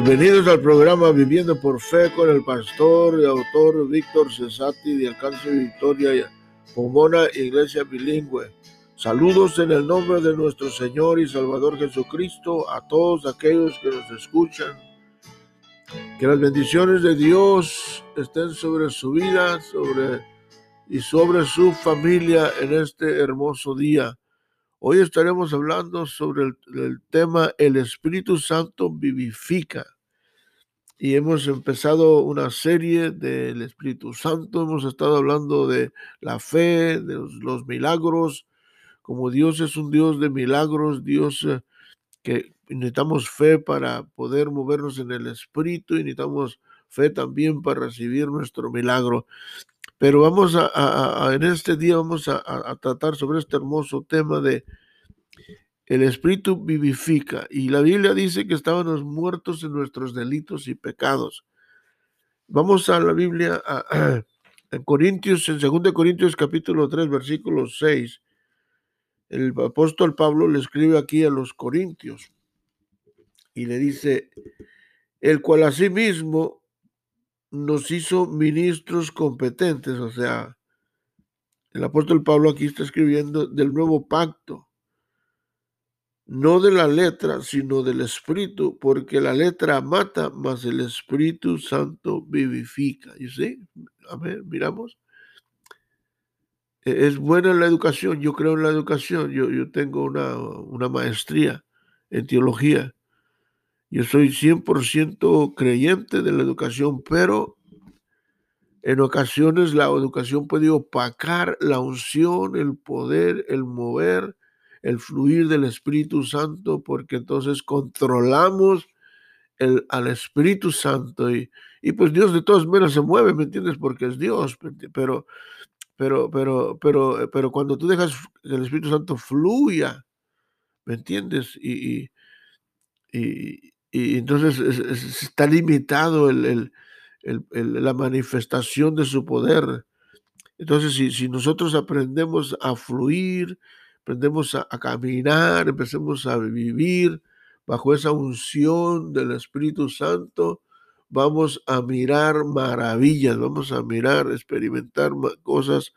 Bienvenidos al programa Viviendo por Fe con el pastor y autor Víctor Cesati de Alcance Victoria Pomona Iglesia Bilingüe. Saludos en el nombre de nuestro Señor y Salvador Jesucristo a todos aquellos que nos escuchan. Que las bendiciones de Dios estén sobre su vida sobre, y sobre su familia en este hermoso día. Hoy estaremos hablando sobre el, tema El Espíritu Santo vivifica. Y hemos empezado una serie del Espíritu Santo, hemos estado hablando de la fe, de los, milagros, como Dios es un Dios de milagros, Dios eh, que necesitamos fe para poder movernos en el Espíritu y necesitamos fe también para recibir nuestro milagro. Pero vamos a, en este día vamos a, tratar sobre este hermoso tema de el Espíritu vivifica. Y la Biblia dice que estábamos muertos en nuestros delitos y pecados. Vamos a la Biblia, en Corintios, en 2 Corintios capítulo 3, versículo 6. El apóstol Pablo le escribe aquí a los Corintios y le dice, el cual asimismo nos hizo ministros competentes, o sea, el apóstol Pablo aquí está escribiendo del nuevo pacto, no de la letra, sino del espíritu, porque la letra mata, mas el Espíritu Santo vivifica. ¿Y sí? A ver, miramos. E-, es buena la educación, yo creo en la educación, yo, yo tengo una, una maestría en teología yo soy 100% creyente de la educación, pero en ocasiones la educación puede opacar la unción, el poder, el mover, el fluir del Espíritu Santo, porque entonces controlamos al Espíritu Santo y, y pues Dios de todas maneras se mueve, ¿me entiendes? Porque es Dios, pero, pero, pero, pero, pero cuando tú dejas que el Espíritu Santo fluya, ¿me entiendes? y, y entonces está limitado el, la manifestación de su poder. Entonces, si, si nosotros aprendemos a fluir, aprendemos a, caminar, empecemos a vivir bajo esa unción del Espíritu Santo, vamos a mirar maravillas, vamos a mirar, experimentar cosas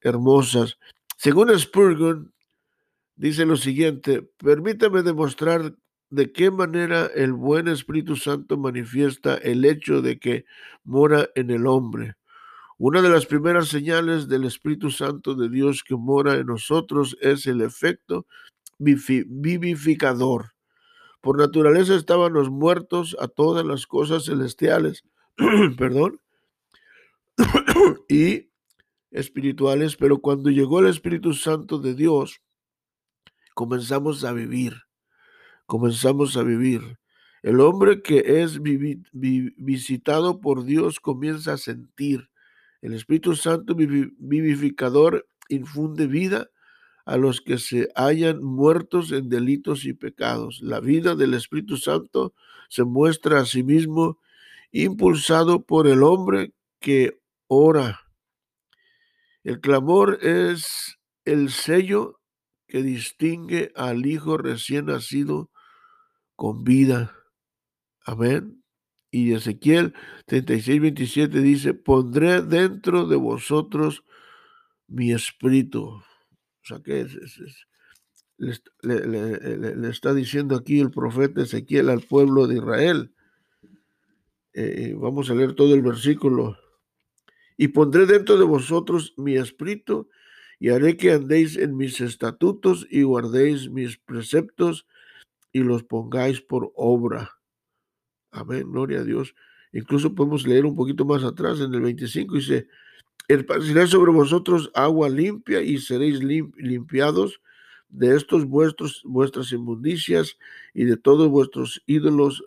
hermosas. Según Spurgeon, dice lo siguiente, permítame demostrar de qué manera el buen Espíritu Santo manifiesta el hecho de que mora en el hombre. Una de las primeras señales del Espíritu Santo de Dios que mora en nosotros es el efecto vivificador. Por naturaleza estábamos muertos a todas las cosas celestiales, perdón, y espirituales, pero cuando llegó el Espíritu Santo de Dios, comenzamos a vivir comenzamos a vivir. El hombre que es visitado por Dios comienza a sentir. El Espíritu Santo vivificador infunde vida a los que se hayan muertos en delitos y pecados. La vida del Espíritu Santo se muestra a sí mismo impulsado por el hombre que ora. El clamor es el sello que distingue al Hijo recién nacido con vida. Amén. Y Ezequiel 36, 27 dice, pondré dentro de vosotros mi espíritu. O sea que le, está diciendo aquí el profeta Ezequiel al pueblo de Israel. Eh, vamos a leer todo el versículo. Y pondré dentro de vosotros mi espíritu y haré que andéis en mis estatutos y guardéis mis preceptos y los pongáis por obra. Amén, gloria a Dios. Incluso podemos leer un poquito más atrás en el 25, dice, esparciré sobre vosotros agua limpia y seréis limpiados de estos vuestros, vuestras inmundicias y de todos vuestros ídolos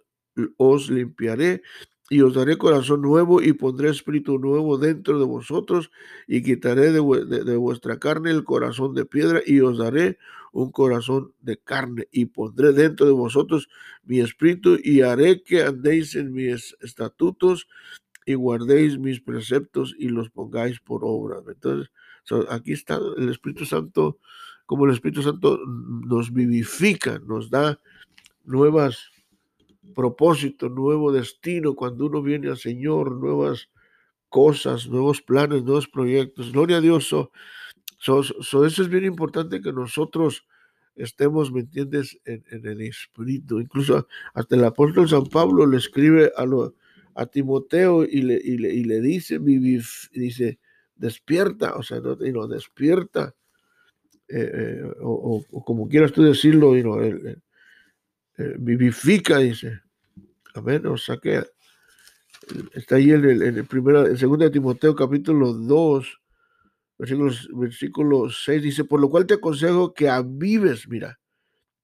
os limpiaré y os daré corazón nuevo y pondré espíritu nuevo dentro de vosotros y quitaré de, vuestra carne el corazón de piedra y os daré un corazón de carne y pondré dentro de vosotros mi espíritu y haré que andéis en mis estatutos y guardéis mis preceptos y los pongáis por obra. Entonces, aquí está el Espíritu Santo, como el Espíritu Santo nos vivifica, nos da nuevas propósito, nuevo destino, cuando uno viene al Señor, nuevas cosas, nuevos planes, nuevos proyectos. Gloria a Dios. So, eso es bien importante que nosotros estemos, ¿me entiendes?, en, el espíritu. Incluso hasta el apóstol San Pablo le escribe a, lo, a Timoteo y le, y le, y le dice, dice, despierta, o sea, no, no despierta, eh, eh, o, como quieras tú decirlo, y no, eh, vivifica, dice. Amén, o sea que está ahí en el, en el primero, en segundo de Timoteo capítulo 2, versículo, 6 dice, por lo cual te aconsejo que avives, mira,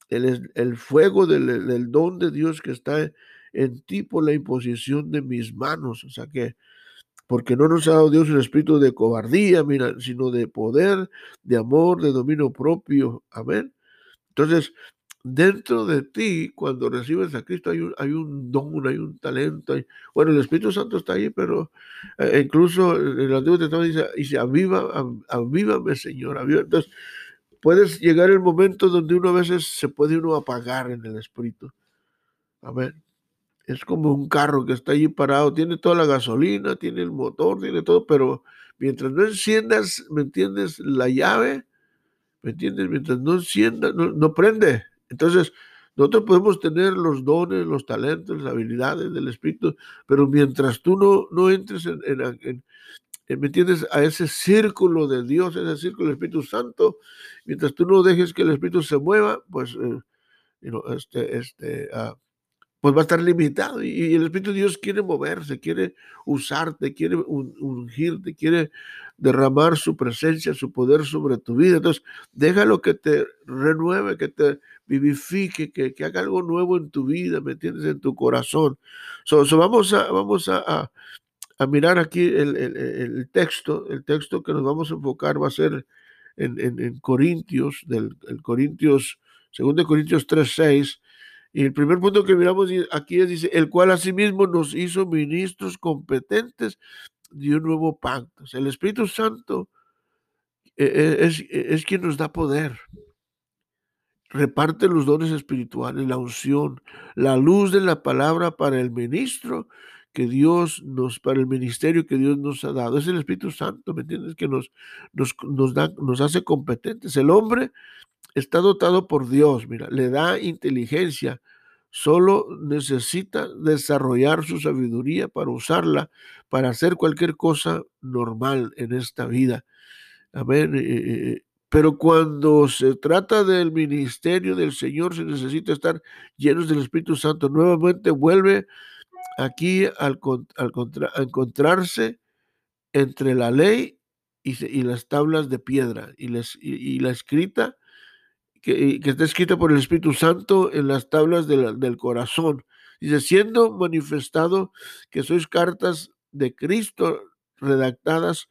el, el fuego del, del, don de Dios que está en ti por la imposición de mis manos. O sea que, porque no nos ha dado Dios un espíritu de cobardía, mira, sino de poder, de amor, de dominio propio. Amén. Entonces, dentro de ti, cuando recibes a Cristo, hay un, hay un don, hay un talento. bueno, el Espíritu Santo está ahí, pero eh, incluso en el Antiguo Testamento dice, dice aviva, avívame, Señor. Aviva. Entonces, puedes llegar el momento donde uno a veces se puede uno apagar en el Espíritu. Amén. Es como un carro que está allí parado, tiene toda la gasolina, tiene el motor, tiene todo, pero mientras no enciendas, ¿me entiendes? La llave, ¿me entiendes? Mientras no enciendas, no prende. Entonces, nosotros podemos tener los dones, los talentos, las habilidades del Espíritu, pero mientras tú no, no entres en, ¿me entiendes? A ese círculo de Dios, ese círculo del Espíritu Santo, mientras tú no dejes que el Espíritu se mueva, pues, eh, este, este, uh, pues va a estar limitado. Y, el Espíritu de Dios quiere moverse, quiere usarte, quiere ungirte, quiere derramar su presencia, su poder sobre tu vida. Entonces, déjalo que te renueve, que te vivifique, que, que haga algo nuevo en tu vida, ¿me entiendes? En tu corazón. So, vamos a, vamos a, a, mirar aquí el, el, el, texto. El texto que nos vamos a enfocar va a ser en, en, en Corintios, del el Corintios, 2 Corintios 3, 6 y el primer punto que miramos aquí es, dice, el cual asimismo nos hizo ministros competentes de un nuevo pacto. el Espíritu Santo eh, eh, es, eh, es, quien nos da poder. Reparte los dones espirituales, la unción, la luz de la palabra para el ministro que Dios nos, para el ministerio que Dios nos ha dado. Es el Espíritu Santo, ¿me entiendes? Que nos, nos, nos, da, nos hace competentes. El hombre está dotado por Dios, mira, le da inteligencia, solo necesita desarrollar su sabiduría para usarla para hacer cualquier cosa normal en esta vida. Amén. Eh, eh, eh, pero cuando se trata del ministerio del Señor, se necesita estar llenos del Espíritu Santo. Nuevamente vuelve aquí al, a encontrarse entre la ley y, y, las tablas de piedra y la escrita que, está escrita por el Espíritu Santo en las tablas del corazón. Dice, siendo manifestado que sois cartas de Cristo redactadas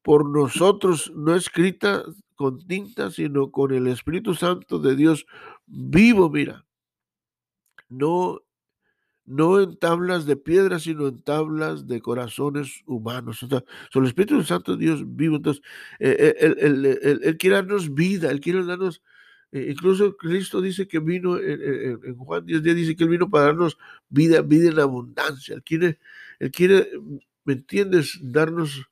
por nosotros, no escritas con tinta, sino con el Espíritu Santo de Dios vivo, mira. No no en tablas de piedra, sino en tablas de corazones humanos. O sea, el Espíritu Santo de Dios vivo. Entonces, eh, eh, él, quiere darnos vida, Él quiere darnos eh, incluso Cristo dice que vino, en, Juan 10 días dice que Él vino para darnos vida, vida en abundancia. Él quiere, Él quiere, ¿me entiendes? Darnos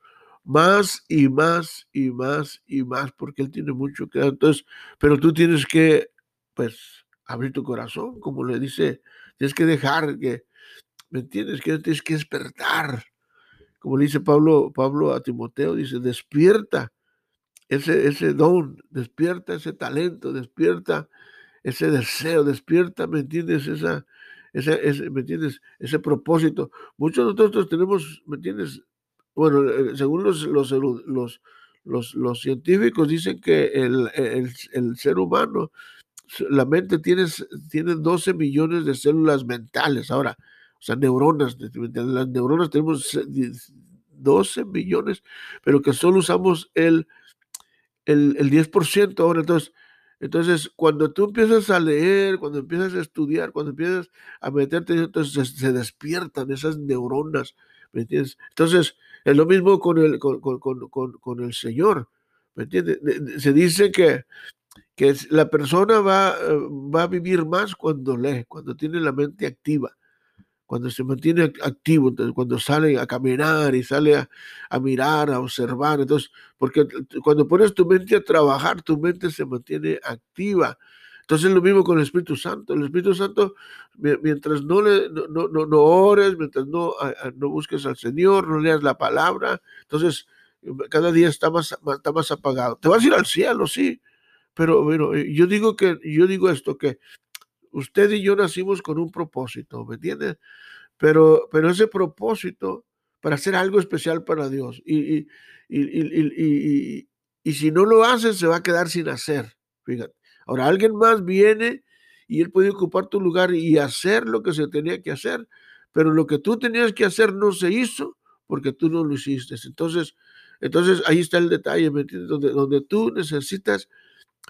más y más y más y más, porque Él tiene mucho que dar. Entonces, pero tú tienes que, pues, abrir tu corazón, como le dice, tienes que dejar que, ¿me entiendes? Que tienes que despertar. Como le dice Pablo, Pablo a Timoteo, dice, despierta ese, ese don, despierta ese talento, despierta ese deseo, despierta, ¿me entiendes? Esa, ese, ¿me entiendes? Ese propósito. Muchos de nosotros tenemos, ¿me entiendes? Bueno, eh, según los, los, los, los, científicos dicen que el, el, ser humano, la mente tiene, tiene 12 millones de células mentales ahora, o sea, neuronas. Las neuronas tenemos 12 millones, pero que solo usamos el el, el 10% ahora. Entonces, entonces, cuando tú empiezas a leer, cuando empiezas a estudiar, cuando empiezas a meterte, entonces se, despiertan esas neuronas, ¿me entiendes? Entonces, es lo mismo con el, con, con, con, con el Señor, ¿me entiendes? Se dice que, que la persona va, va a vivir más cuando lee, cuando tiene la mente activa. cuando se mantiene activo, cuando sale a caminar y sale a, mirar, a observar. Entonces, porque cuando pones tu mente a trabajar, tu mente se mantiene activa. Entonces lo mismo con el Espíritu Santo. El Espíritu Santo, mientras no, le, ores, mientras no, busques al Señor, no leas la palabra, entonces cada día está más, está más apagado. Te vas a ir al cielo, sí, pero bueno, yo digo que yo digo esto que usted y yo nacimos con un propósito, ¿me entiendes? Pero, pero ese propósito para hacer algo especial para Dios. Y, y, y, y, si no lo hace, se va a quedar sin hacer. Fíjate. Ahora, alguien más viene y él puede ocupar tu lugar y hacer lo que se tenía que hacer, pero lo que tú tenías que hacer no se hizo porque tú no lo hiciste. Entonces, entonces ahí está el detalle, ¿me entiendes? Donde, donde tú necesitas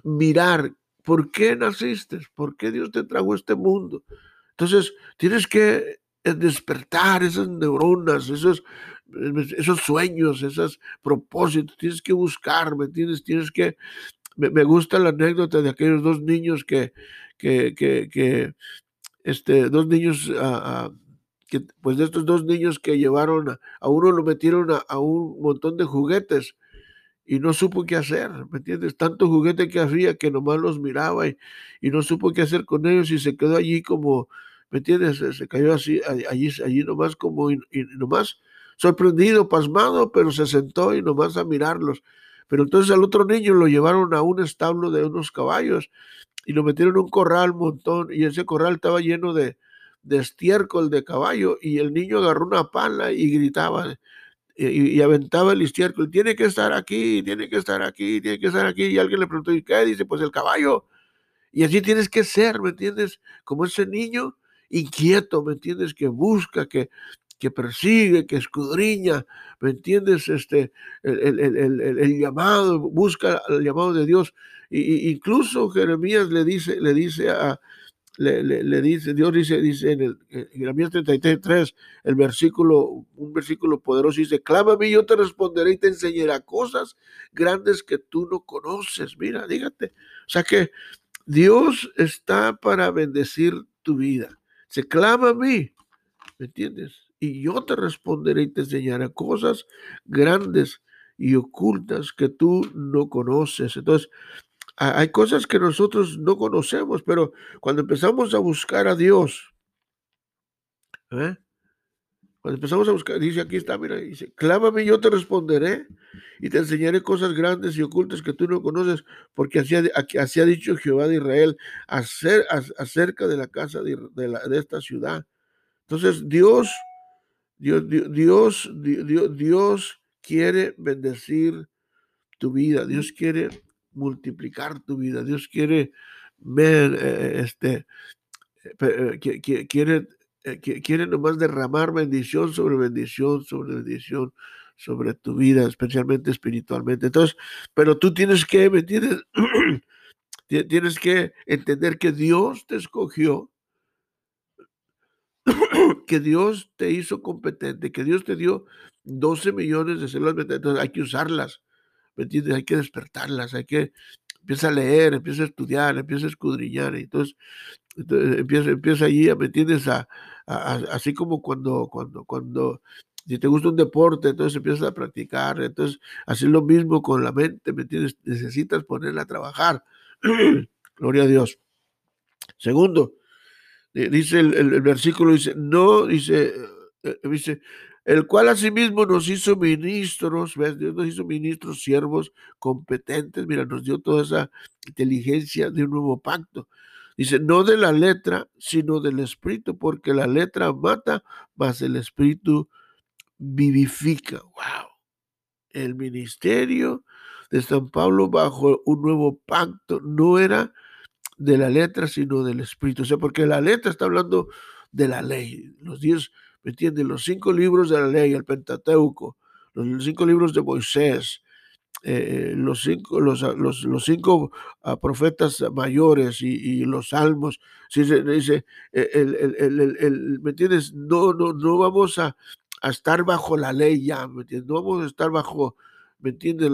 mirar ¿Por qué naciste? ¿Por qué Dios te trajo este mundo? Entonces, tienes que eh, despertar esas neuronas, esos, esos sueños, esos propósitos, tienes que buscarme, tienes, tienes que... Me, gusta la anécdota de aquellos dos niños que, que, que, este, dos niños, ah, ah, pues de estos dos niños que llevaron, a, uno lo metieron a un montón de juguetes y no supo qué hacer, ¿me entiendes? Tanto juguete que había que nomás los miraba y, y, no supo qué hacer con ellos y se quedó allí como, ¿me entiendes? Se, cayó así, allí, allí nomás como, y, nomás sorprendido, pasmado, pero se sentó y nomás a mirarlos. Pero entonces al otro niño lo llevaron a un establo de unos caballos y lo metieron en un corral montón y ese corral estaba lleno de, de estiércol de caballo y el niño agarró una pala y gritaba, y, aventaba el estiércol, tiene que estar aquí, tiene que estar aquí, tiene que estar aquí. Y alguien le preguntó, ¿y qué? Dice, pues el caballo. Y así tienes que ser, ¿me entiendes? Como ese niño inquieto, ¿me entiendes? Que busca, que, que persigue, que escudriña, ¿me entiendes? Este, el, el, el, el llamado, busca el llamado de Dios. Y, incluso Jeremías le dice, le dice a, le, dice, Dios dice, dice en el Jeremías 33, el versículo, un versículo poderoso, dice, clámame yo te responderé y te enseñaré cosas grandes que tú no conoces. Mira, dígate. O sea que Dios está para bendecir tu vida. Se clama a mí, ¿me entiendes? Y yo te responderé y te enseñaré cosas grandes y ocultas que tú no conoces. Entonces, hay cosas que nosotros no conocemos, pero cuando empezamos a buscar a Dios, ¿eh? cuando empezamos a buscar, dice aquí está, mira, dice, clámame, yo te responderé y te enseñaré cosas grandes y ocultas que tú no conoces, porque así ha, dicho Jehová de Israel acerca de la casa de, de, esta ciudad. Entonces, Dios, Dios, Dios, Dios, Dios quiere bendecir tu vida, Dios quiere multiplicar tu vida. Dios quiere ver, eh, este, eh, eh, quiere, quiere nomás derramar bendición sobre bendición, sobre bendición, sobre tu vida, especialmente espiritualmente. Entonces, pero tú tienes que, ¿me tienes que entender que Dios te escogió, que Dios te hizo competente, que Dios te dio 12 millones de células, entonces hay que usarlas. ¿me entiendes? Hay que despertarlas, hay que, empieza a leer, empieza a estudiar, empieza a escudriñar, entonces, entonces empieza, empieza allí, ¿me entiendes? Así como cuando, cuando, cuando, si te gusta un deporte, entonces empiezas a practicar, entonces, así lo mismo con la mente, ¿me entiendes? Necesitas ponerla a trabajar. Gloria a Dios. Segundo, dice el, versículo, dice, no, dice, eh, dice, el cual asimismo nos hizo ministros, ¿ves? Dios nos hizo ministros, siervos competentes, mira, nos dio toda esa inteligencia de un nuevo pacto. Dice, no de la letra, sino del espíritu, porque la letra mata, mas el espíritu vivifica. ¡Wow! El ministerio de San Pablo bajo un nuevo pacto no era de la letra, sino del espíritu. O sea, porque la letra está hablando de la ley, los diez ¿me entiendes? Los cinco libros de la ley, el Pentateuco, los cinco libros de Moisés, eh, los cinco, los, ah, los, los cinco uh, profetas mayores y, los salmos, si se dice, eh, el, el, el, ¿me entiendes? No, no, no vamos a, a, estar bajo la ley ya, ¿me entiendes? No vamos a estar bajo, ¿me entiendes?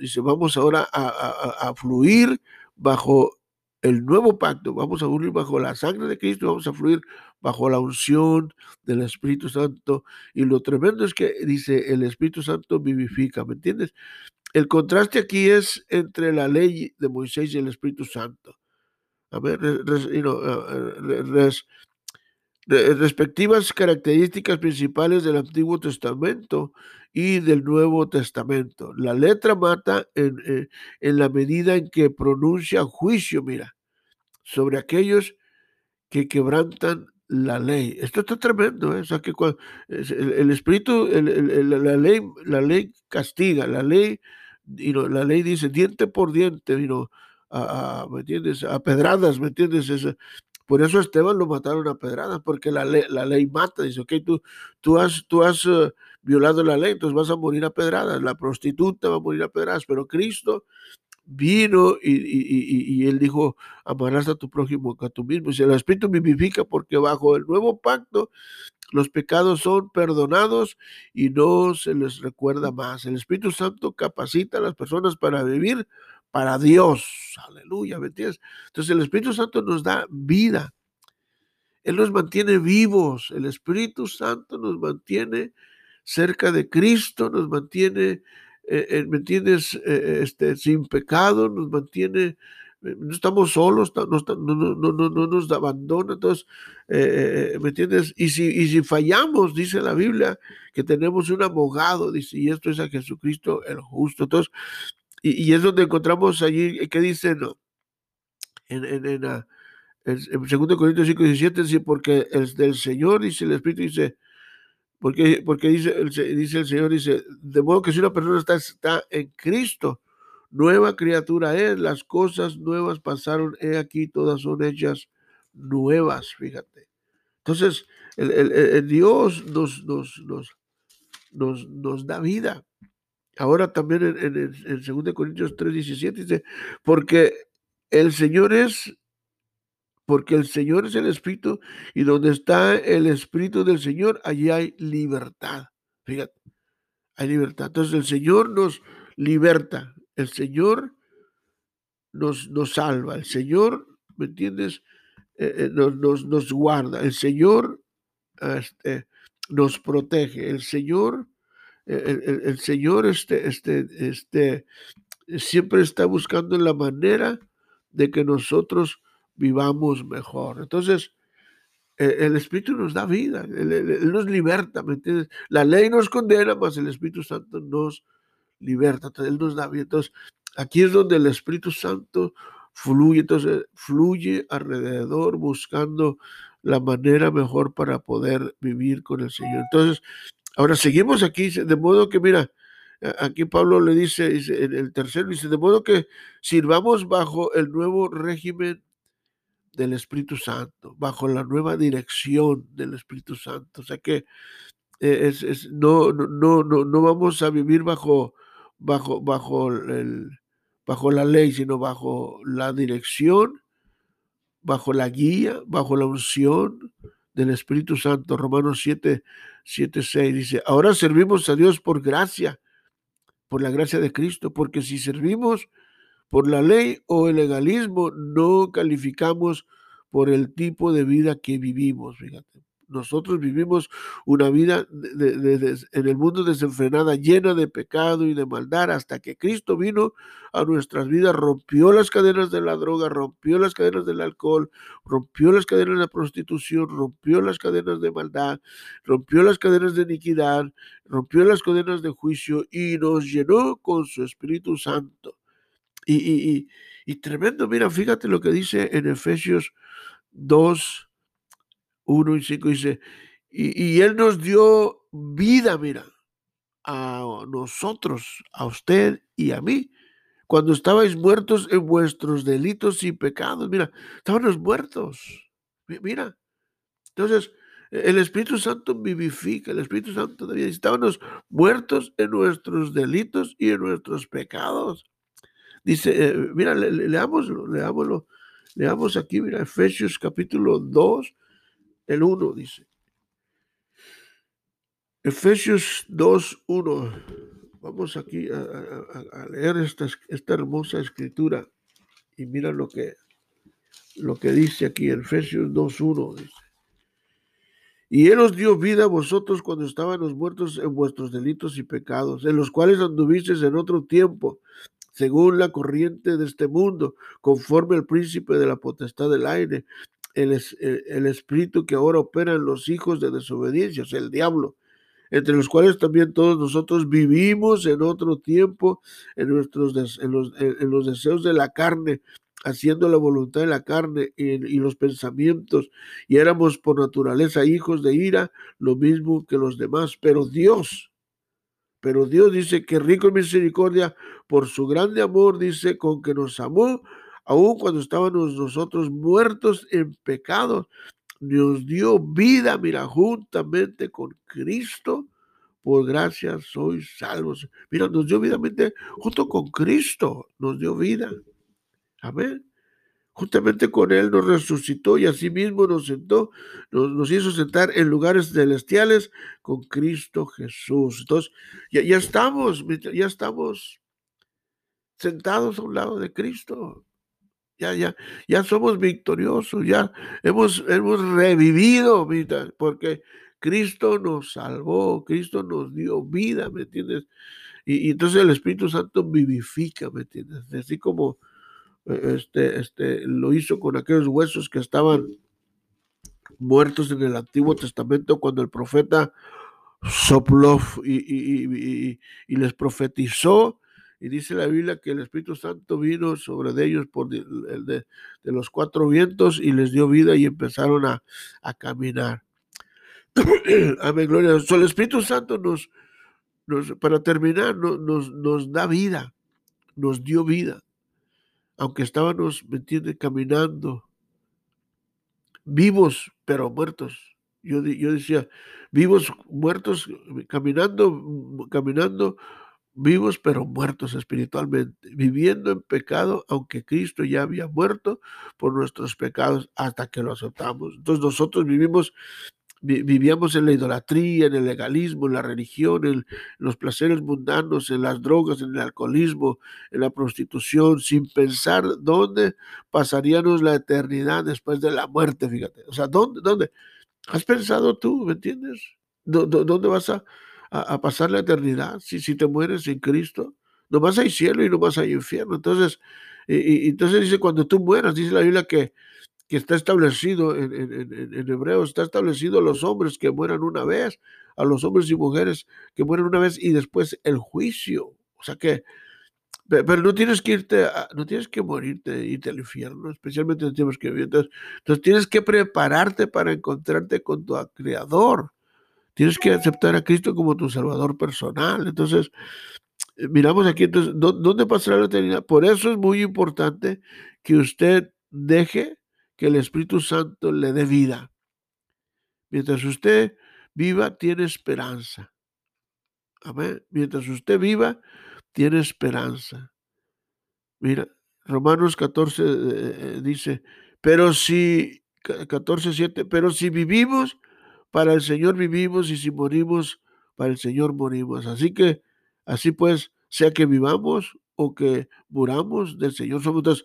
Dice, vamos ahora a, a, a, fluir bajo el nuevo pacto, vamos a fluir bajo la sangre de Cristo, vamos a fluir bajo la unción del Espíritu Santo. Y lo tremendo es que dice, el Espíritu Santo vivifica, ¿me entiendes? El contraste aquí es entre la ley de Moisés y el Espíritu Santo. A ver, respectivas características principales del Antiguo Testamento y del Nuevo Testamento. La letra mata en, eh, la medida en que pronuncia juicio, mira, sobre aquellos que quebrantan la ley. Esto está tremendo, ¿eh? o sea que el, espíritu, la ley, la ley castiga, la ley, y la ley dice diente por diente, a, ¿me entiendes? A pedradas, ¿me entiendes? Por eso Esteban lo mataron a pedradas, porque la ley, mata. Dice, ok, tú, tú has, eh, violado la ley, entonces vas a morir a pedradas. La prostituta va a morir a pedradas, pero Cristo vino y, él dijo, amarás a tu prójimo que a tú mismo. Y el Espíritu vivifica porque bajo el nuevo pacto los pecados son perdonados y no se les recuerda más. El Espíritu Santo capacita a las personas para vivir para Dios. Aleluya, ¿me entiendes? Entonces el Espíritu Santo nos da vida. Él nos mantiene vivos. El Espíritu Santo nos mantiene cerca de Cristo, nos mantiene, eh, eh, ¿me entiendes? Eh, este, sin pecado, nos mantiene, no estamos solos, no, no, no, nos abandona. Entonces, ¿me entiendes? Y si, y si fallamos, dice la Biblia, que tenemos un abogado, dice, y esto es a Jesucristo el justo. Entonces, y, es donde encontramos allí, eh, ¿qué dice? No? En, en, en, ah, en, 2 Corintios 5, 17, dice, porque el del Señor, dice el Espíritu, dice, porque, porque dice, el, dice el Señor, dice, de modo que si una persona está, está en Cristo, nueva criatura es, las cosas nuevas pasaron, he aquí, todas son hechas nuevas, fíjate. Entonces, el, el, Dios nos, nos, nos, nos da vida. Ahora también en, en, 2 Corintios 3:17 dice, porque el Señor es, porque el Señor es el Espíritu y donde está el Espíritu del Señor, allí hay libertad. Fíjate, hay libertad. Entonces el Señor nos liberta, el Señor nos, nos salva, el Señor, ¿me entiendes? Eh, eh, nos, nos, nos, guarda, el Señor este, nos protege, el Señor el, Señor este, este, este, siempre está buscando la manera de que nosotros vivamos mejor. Entonces, e, el, Espíritu nos da vida, él, nos liberta, ¿me entiendes? La ley nos condena, mas el Espíritu Santo nos liberta, Él nos da vida. Entonces, aquí es donde el Espíritu Santo fluye, entonces fluye alrededor buscando la manera mejor para poder vivir con el Señor. Entonces, Ahora seguimos aquí, de modo que, mira, aquí Pablo le dice, en el tercero, dice, de modo que sirvamos bajo el nuevo régimen del Espíritu Santo, bajo la nueva dirección del Espíritu Santo. O sea que eh, es, no, no, no, no vamos a vivir bajo, bajo, bajo, el, bajo la ley, sino bajo la dirección, bajo la guía, bajo la unción del Espíritu Santo. Romanos 7, 7, 6 dice, ahora servimos a Dios por gracia, por la gracia de Cristo, porque si servimos por la ley o el legalismo, no calificamos por el tipo de vida que vivimos, fíjate. Nosotros vivimos una vida en el mundo desenfrenada, llena de pecado y de maldad, hasta que Cristo vino a nuestras vidas, rompió las cadenas de la droga, rompió las cadenas del alcohol, rompió las cadenas de la prostitución, rompió las cadenas de maldad, rompió las cadenas de iniquidad, rompió las cadenas de juicio y nos llenó con su Espíritu Santo. Y, y, y tremendo, mira, fíjate lo que dice en Efesios 2, 1 y 5 dice, y, Él nos dio vida, mira, a nosotros, a usted y a mí, cuando estabais muertos en vuestros delitos y pecados. Mira, estábamos muertos. Mira. Entonces, el Espíritu Santo vivifica, el Espíritu Santo de. Estábamos muertos en nuestros delitos y en nuestros pecados. Dice, eh, mira, leámoslo, leámoslo, leamos aquí, mira, Efesios capítulo 2, el 1 dice. Efesios 2, 1. Vamos aquí a, leer esta, esta, hermosa escritura y mira lo que, lo que dice aquí Efesios 2.1. Y Él os dio vida a vosotros cuando estábamos muertos en vuestros delitos y pecados, en los cuales anduvisteis en otro tiempo, según la corriente de este mundo, conforme al príncipe de la potestad del aire, el, el, espíritu que ahora opera en los hijos de desobediencia, o el diablo, entre los cuales también todos nosotros vivimos en otro tiempo en, nuestros en, los, deseos de la carne, haciendo la voluntad de la carne y, los pensamientos, y éramos por naturaleza hijos de ira, lo mismo que los demás, pero Dios, pero Dios dice que rico en misericordia, por su grande amor, dice, con que nos amó, aun cuando estábamos nosotros muertos en pecados, nos dio vida, mira, juntamente con Cristo, por gracia sois salvos. Mira, nos dio vida junto con Cristo, nos dio vida. Amén. Justamente con Él nos resucitó y asimismo nos sentó, nos, hizo sentar en lugares celestiales con Cristo Jesús. Entonces, ya, ya estamos, ya estamos sentados a un lado de Cristo. Ya, ya, ya somos victoriosos, ya hemos, hemos revivido, porque Cristo nos salvó, Cristo nos dio vida, ¿me entiendes? Y, entonces el Espíritu Santo vivifica, ¿me entiendes? Así como este, este, lo hizo con aquellos huesos que estaban muertos en el Antiguo Testamento cuando el profeta sopló y, les profetizó. Y dice la Biblia que el Espíritu Santo vino sobre de ellos por el de, los cuatro vientos y les dio vida y empezaron a, caminar. Amén, gloria. el Espíritu Santo nos, nos para terminar, nos, nos da vida, nos dio vida aunque estábamos, ¿me Caminando, vivos pero muertos. Yo, yo decía, vivos, muertos, caminando, caminando, vivos pero muertos espiritualmente, viviendo en pecado, aunque Cristo ya había muerto por nuestros pecados hasta que lo aceptamos. Entonces nosotros vivimos vivíamos en la idolatría, en el legalismo, en la religión, en los placeres mundanos, en las drogas, en el alcoholismo, en la prostitución, sin pensar dónde pasaríamos la eternidad después de la muerte, fíjate. O sea, ¿dónde? dónde? ¿Has pensado tú, me entiendes? ¿Dónde vas a, pasar la eternidad si, si te mueres en Cristo? No vas al cielo y no vas al infierno. Entonces, y, entonces dice, cuando tú mueras, dice la Biblia que que está establecido en, en, Hebreos, está establecido a los hombres que mueran una vez, a los hombres y mujeres que mueren una vez y después el juicio. O sea que, pero no tienes que irte, no tienes que morirte, irte al infierno, especialmente en tiempos que Entonces, entonces tienes que prepararte para encontrarte con tu creador. Tienes que aceptar a Cristo como tu salvador personal. Entonces, eh, miramos aquí, entonces, ¿dónde pasará la eternidad? Por eso es muy importante que usted deje que el Espíritu Santo le dé vida. Mientras usted viva, tiene esperanza. Amén. Mientras usted viva, tiene esperanza. Mira, Romanos 14 eh, eh, dice, pero si, 14, 7, pero si vivimos, para el Señor vivimos y si morimos, para el Señor morimos. Así que, así pues, sea que vivamos o que muramos, del Señor somos. Entonces,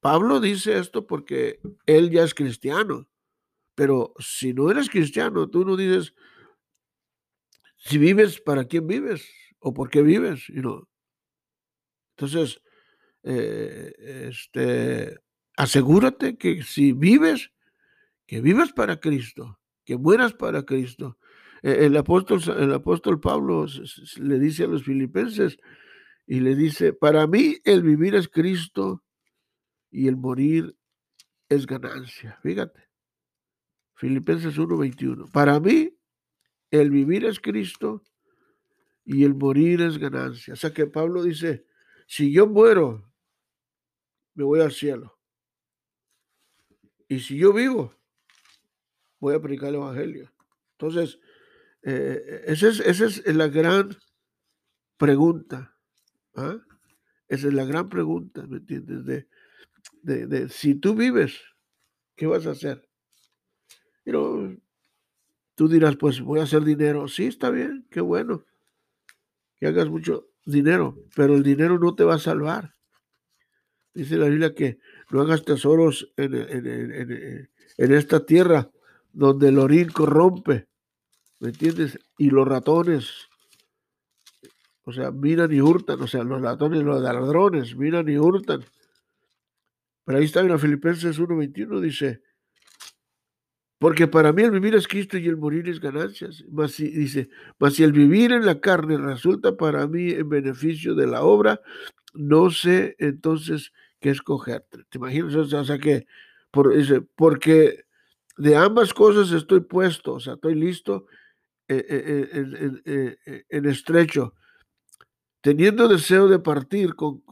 Pablo dice esto porque él ya es cristiano, pero si no eres cristiano, tú no dices, si vives, ¿para quién vives? ¿O por qué vives? Entonces, eh, este, asegúrate que si vives, que vivas para Cristo, que mueras para Cristo. E, el apóstol, el apóstol Pablo le dice a los filipenses y le dice, para mí el vivir es Cristo y el morir es ganancia. Fíjate. Filipenses 1:21. Para mí, el vivir es Cristo y el morir es ganancia. O sea que Pablo dice, si yo muero, me voy al cielo. Y si yo vivo, voy a predicar el Evangelio. Entonces, eh, esa, es, esa, es, la gran pregunta. ¿ah? Esa es la gran pregunta, ¿me entiendes? De, de, si tú vives, ¿qué vas a hacer? Tú dirás, pues voy a hacer dinero. Sí, está bien, qué bueno que hagas mucho dinero, pero el dinero no te va a salvar. Dice la Biblia que no hagas tesoros en, en esta tierra donde el orín corrompe, ¿me entiendes? Y los ratones, o sea, miran y hurtan, o sea, los ratones, los ladrones, miran y hurtan. Pero ahí está en la Filipenses 1.21, dice, porque para mí el vivir es Cristo y el morir es ganancias. Mas si, dice, mas si el vivir en la carne resulta para mí en beneficio de la obra, no sé entonces qué escoger. ¿Te imaginas? O sea, que, por, dice, porque de ambas cosas estoy puesto, o sea, estoy listo eh, eh, eh, en, estrecho, teniendo deseo de partir con,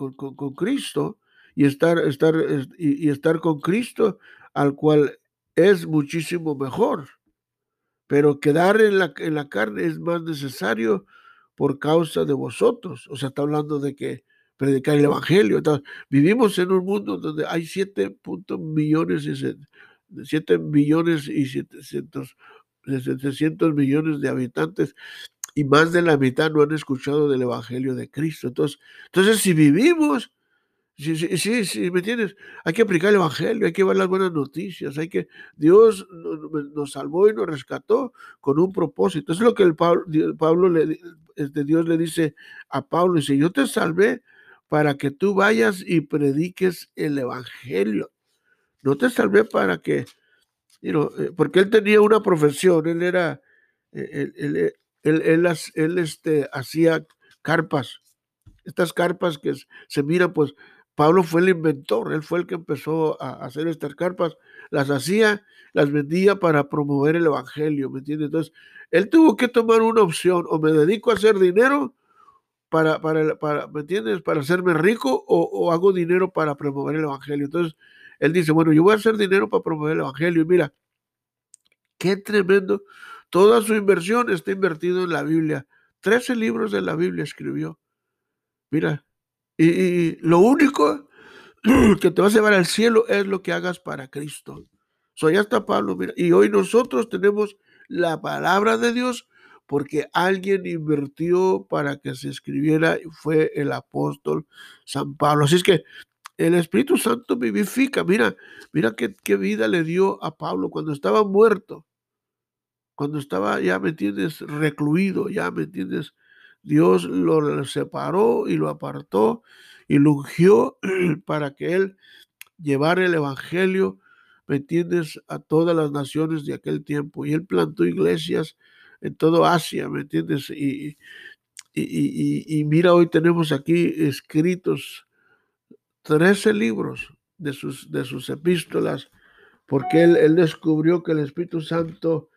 Cristo y estar, estar, y, estar con Cristo, al cual es muchísimo mejor. Pero quedar en la, en la carne es más necesario por causa de vosotros. O sea, está hablando de que predicar el Evangelio. vivimos en un mundo donde hay 7 millones 7 billones y 700, 700 millones de habitantes y más de la mitad no han escuchado del Evangelio de Cristo. Entonces, entonces si vivimos, sí, sí, sí, ¿me entiendes? Hay que aplicar el Evangelio, hay que ver las buenas noticias, hay que, Dios nos, salvó y nos rescató con un propósito. Es lo que el Pablo, Pablo le, este, Dios le dice a Pablo, dice, yo te salvé para que tú vayas y prediques el Evangelio. No te salvé para que, eh, porque él tenía una profesión, él era, eh, él, él, él, este, hacía carpas, estas carpas que se miran, pues Pablo fue el inventor, él fue el que empezó a hacer estas carpas, las hacía, las vendía para promover el evangelio, ¿me entiendes? Entonces, él tuvo que tomar una opción, o me dedico a hacer dinero para, para, para ¿me entiendes? Para hacerme rico o, o hago dinero para promover el evangelio. Entonces, él dice, bueno, yo voy a hacer dinero para promover el Evangelio. Y mira, qué tremendo. Toda su inversión está invertido en la Biblia. Trece libros de la Biblia escribió. Mira, y, lo único que te va a llevar al cielo es lo que hagas para Cristo. Soy hasta Pablo, mira. Y hoy nosotros tenemos la palabra de Dios porque alguien invirtió para que se escribiera y fue el apóstol San Pablo. Así es que el Espíritu Santo vivifica. Mira, mira qué, qué, vida le dio a Pablo cuando estaba muerto, cuando estaba, ya me entiendes, recluido, ya me entiendes. Dios lo separó y lo apartó y lo ungió para que él llevara el Evangelio, ¿me entiendes?, a todas las naciones de aquel tiempo. Y él plantó iglesias en toda Asia, ¿me entiendes? Y, y, y mira, hoy tenemos aquí escritos 13 libros de sus, de sus epístolas, porque él, él, descubrió que el Espíritu Santo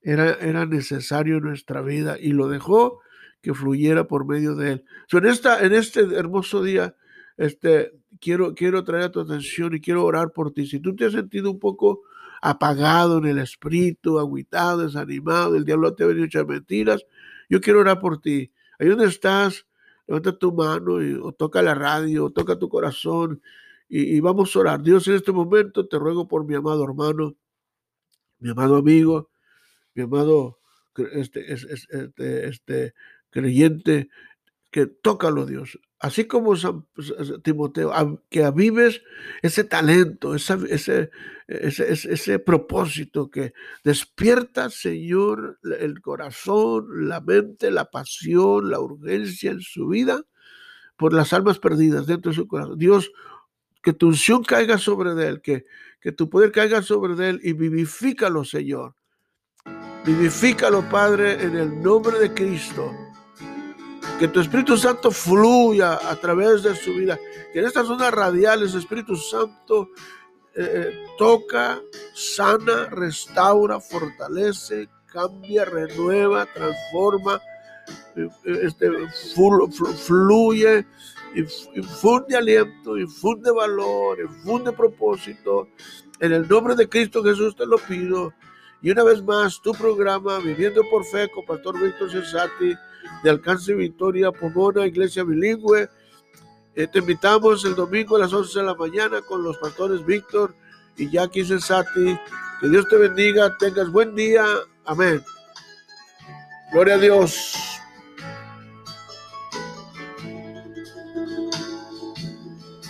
era, era necesario en nuestra vida y lo dejó que fluyera por medio de él. en, esta, en este hermoso día, este, quiero, quiero traer a tu atención y quiero orar por ti. Si tú te has sentido un poco apagado en el espíritu, aguitado, desanimado, el diablo te ha venido echar mentiras, yo quiero orar por ti. Ahí donde estás, levanta tu mano y, o toca la radio, o toca tu corazón y, vamos a orar. Dios, en este momento te ruego por mi amado hermano, mi amado amigo, mi amado este, este, este creyente, que tócalo Dios. Así como San, Timoteo, que avives ese talento, ese, ese, ese, propósito que despierta, Señor, el corazón, la mente, la pasión, la urgencia en su vida por las almas perdidas dentro de su corazón. Dios, que tu unción caiga sobre él, que, que tu poder caiga sobre él y vivifícalo, Señor. Vivifícalo, Padre, en el nombre de Cristo que tu Espíritu Santo fluya a través de su vida. Que en estas zonas radiales, Espíritu Santo eh, eh, toca, sana, restaura, fortalece, cambia, renueva, transforma, eh, este, fluye, infunde aliento, infunde valor, infunde propósito. En el nombre de Cristo Jesús te lo pido. Y una vez más, tu programa Viviendo por Fe con Pastor Víctor Cesati de Alcance Victoria Pomona, Iglesia Bilingüe. Eh, te invitamos el domingo a las 11 de la mañana con los pastores Víctor y Jackie Sensati. Que Dios te bendiga, tengas buen día. Amén. Gloria a Dios.